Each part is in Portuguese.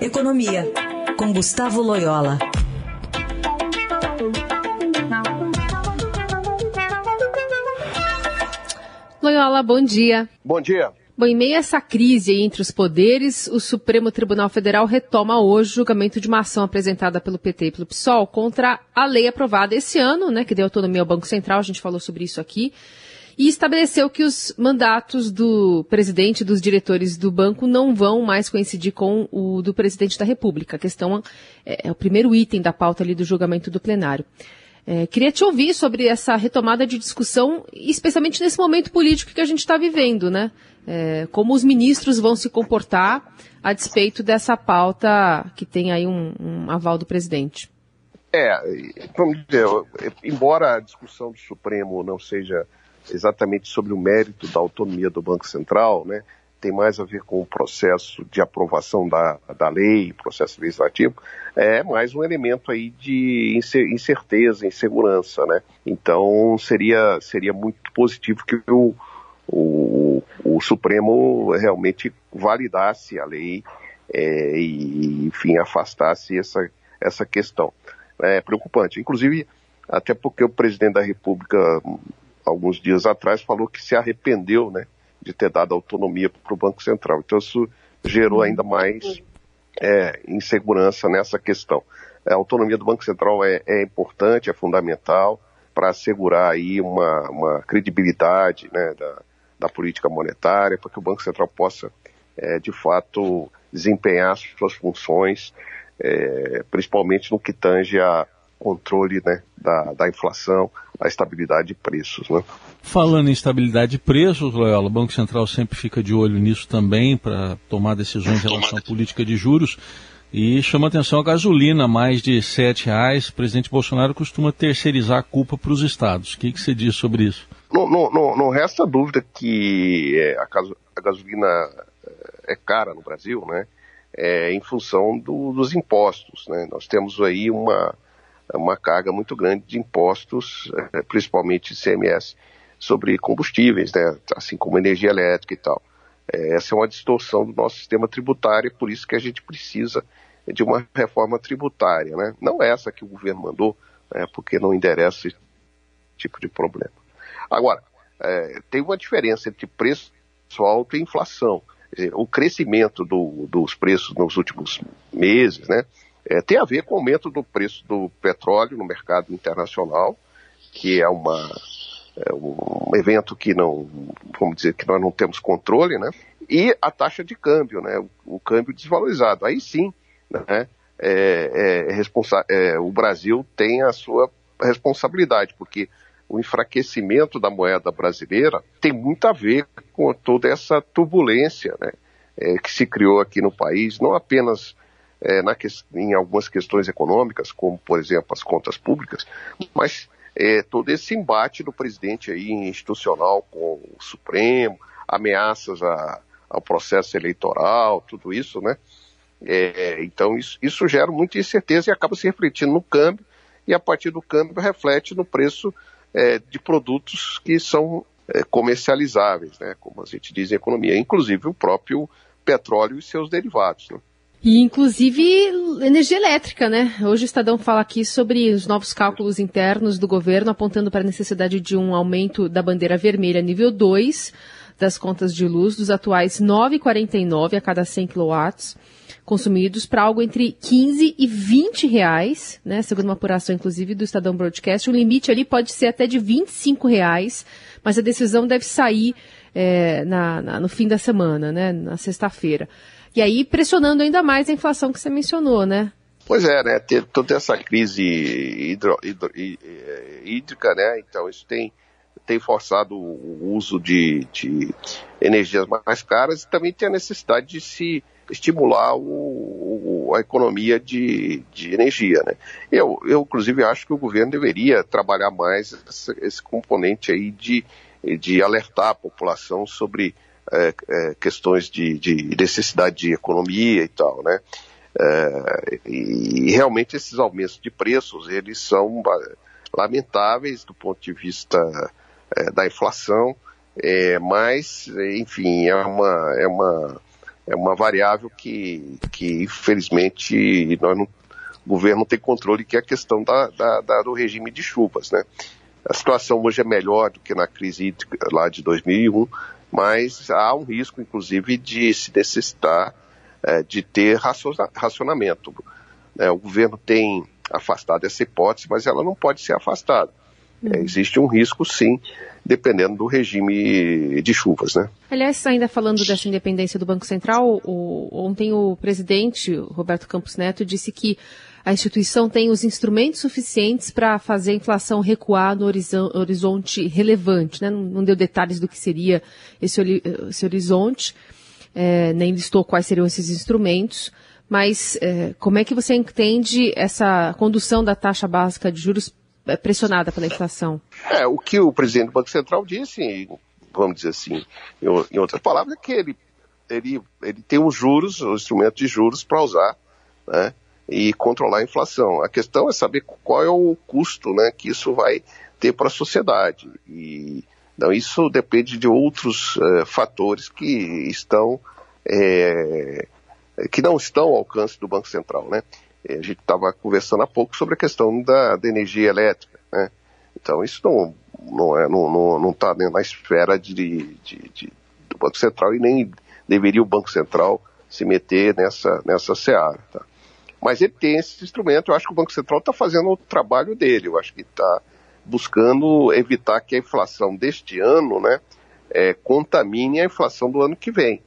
Economia, com Gustavo Loyola. Loyola, bom dia. Bom dia. Bom, em meio a essa crise entre os poderes, o Supremo Tribunal Federal retoma hoje o julgamento de uma ação apresentada pelo PT e pelo PSOL contra a lei aprovada esse ano, né, que deu autonomia ao Banco Central, a gente falou sobre isso aqui, e estabeleceu que os mandatos do presidente e dos diretores do banco não vão mais coincidir com o do presidente da República. A questão é, é o primeiro item da pauta ali do julgamento do plenário. É, queria te ouvir sobre essa retomada de discussão, especialmente nesse momento político que a gente está vivendo, né? É, como os ministros vão se comportar a despeito dessa pauta que tem aí um, um aval do presidente. É, vamos dizer, embora a discussão do Supremo não seja exatamente sobre o mérito da autonomia do Banco Central, né? tem mais a ver com o processo de aprovação da, da lei, processo legislativo, é mais um elemento aí de incerteza, insegurança, né? Então seria, seria muito positivo que o, o, o Supremo realmente validasse a lei é, e, enfim, afastasse essa, essa questão. É preocupante. Inclusive, até porque o presidente da República, alguns dias atrás, falou que se arrependeu, né? de ter dado autonomia para o Banco Central. Então isso gerou ainda mais é, insegurança nessa questão. A autonomia do Banco Central é, é importante, é fundamental para assegurar aí uma, uma credibilidade né, da, da, política monetária, para que o Banco Central possa, é, de fato, desempenhar suas funções, é, principalmente no que tange a controle né, da, da inflação, a estabilidade de preços. Né? Falando em estabilidade de preços, Loyola, o Banco Central sempre fica de olho nisso também para tomar decisões em relação à política de juros. E chama atenção a gasolina, mais de R$ reais. O presidente Bolsonaro costuma terceirizar a culpa para os estados. O que, que você diz sobre isso? Não, não, não, não resta dúvida que é, a, a, gasolina é cara no Brasil, né? É, em função do, dos impostos. Né? Nós temos aí uma, uma carga muito grande de impostos, é, principalmente ICMS, sobre combustíveis, né, assim como energia elétrica e tal. É, essa é uma distorção do nosso sistema tributário, por isso que a gente precisa de uma reforma tributária, né? Não essa que o governo mandou, né, porque não endereça esse tipo de problema. Agora, é, tem uma diferença entre preço alto e inflação. O crescimento do, dos preços nos últimos meses, né, é, tem a ver com o aumento do preço do petróleo no mercado internacional, que é, uma, é um evento que não, vamos dizer, que nós não temos controle, né? E a taxa de câmbio, né? O, o câmbio desvalorizado. Aí sim, né? É, é, é, o Brasil tem a sua responsabilidade, porque o enfraquecimento da moeda brasileira tem muito a ver com toda essa turbulência né, é, que se criou aqui no país, não apenas é, na, em algumas questões econômicas, como, por exemplo, as contas públicas, mas é, todo esse embate do presidente aí institucional com o Supremo, ameaças a, ao processo eleitoral, tudo isso, né? É, então isso, isso gera muita incerteza e acaba se refletindo no câmbio e a partir do câmbio reflete no preço é, de produtos que são é, comercializáveis, né? Como a gente diz em economia, inclusive o próprio petróleo e seus derivados. Né? E inclusive energia elétrica, né? Hoje o Estadão fala aqui sobre os novos cálculos internos do governo, apontando para a necessidade de um aumento da bandeira vermelha nível 2 das contas de luz dos atuais 9,49 a cada 100 kW consumidos para algo entre 15 e 20 reais, né? Segundo uma apuração, inclusive, do Estadão Broadcast, o limite ali pode ser até de 25 reais, mas a decisão deve sair é, na, na, no fim da semana, né? Na sexta-feira. E aí pressionando ainda mais a inflação que você mencionou, né? Pois é, né? Ter toda essa crise hidro, hidro, eh, hídrica, né? Então isso tem, tem forçado o uso de, de energias mais caras e também tem a necessidade de se estimular o, o, a economia de, de energia, né? Eu, eu, inclusive, acho que o governo deveria trabalhar mais esse, esse componente aí de, de alertar a população sobre é, é, questões de, de, necessidade de economia e tal, né? É, e realmente esses aumentos de preços, eles são lamentáveis do ponto de vista é, da inflação, é, mas, enfim, é uma, é uma é uma variável que, que infelizmente, nós não, o governo não tem controle, que é a questão da, da, da, do regime de chuvas, né? A situação hoje é melhor do que na crise lá de 2001, mas há um risco, inclusive, de se necessitar é, de ter racionamento. É, o governo tem afastado essa hipótese, mas ela não pode ser afastada. É, uhum. existe um risco, sim, dependendo do regime de chuvas, né? Aliás, ainda falando dessa independência do Banco Central, o, ontem o presidente Roberto Campos Neto disse que a instituição tem os instrumentos suficientes para fazer a inflação recuar no horizonte relevante. Né? Não, deu detalhes do que seria esse, esse horizonte, é, nem listou quais seriam esses instrumentos, mas é, como é que você entende essa condução da taxa básica de juros é, pressionada pela inflação? É, o que o presidente do Banco Central disse, vamos dizer assim, em, outras palavras, é que ele, ele, ele tem os juros, o instrumento de juros para usar, né? E controlar a inflação. A questão é saber qual é o custo né, que isso vai ter para a sociedade. E então, isso depende de outros uh, fatores que estão é, que não estão ao alcance do Banco Central. Né? A gente estava conversando há pouco sobre a questão da, da energia elétrica. Né? Então isso não não é não não, não está na esfera de, de, de, do Banco Central e nem deveria o Banco Central se meter nessa nessa seara. Tá? Mas ele tem esse instrumento, eu acho que o Banco Central está fazendo o trabalho dele, eu acho que está buscando evitar que a inflação deste ano né, é, contamine a inflação do ano que vem.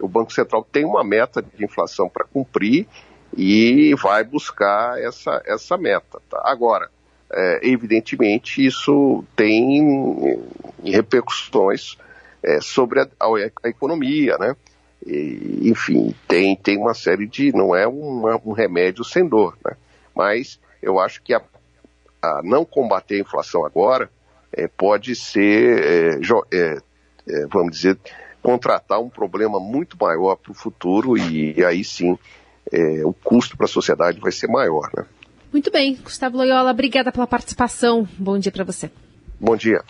O Banco Central tem uma meta de inflação para cumprir e vai buscar essa, essa meta. Tá? Agora, é, evidentemente, isso tem repercussões é, sobre a, a, economia, né? E, enfim, tem, tem uma série de. não é uma, um remédio sem dor, né? Mas eu acho que a, a não combater a inflação agora é, pode ser, é, é, é, vamos dizer, contratar um problema muito maior para o futuro e, e, aí sim é, o custo para a sociedade vai ser maior, né? Muito bem, Gustavo Loyola, obrigada pela participação. Bom dia para você. Bom dia.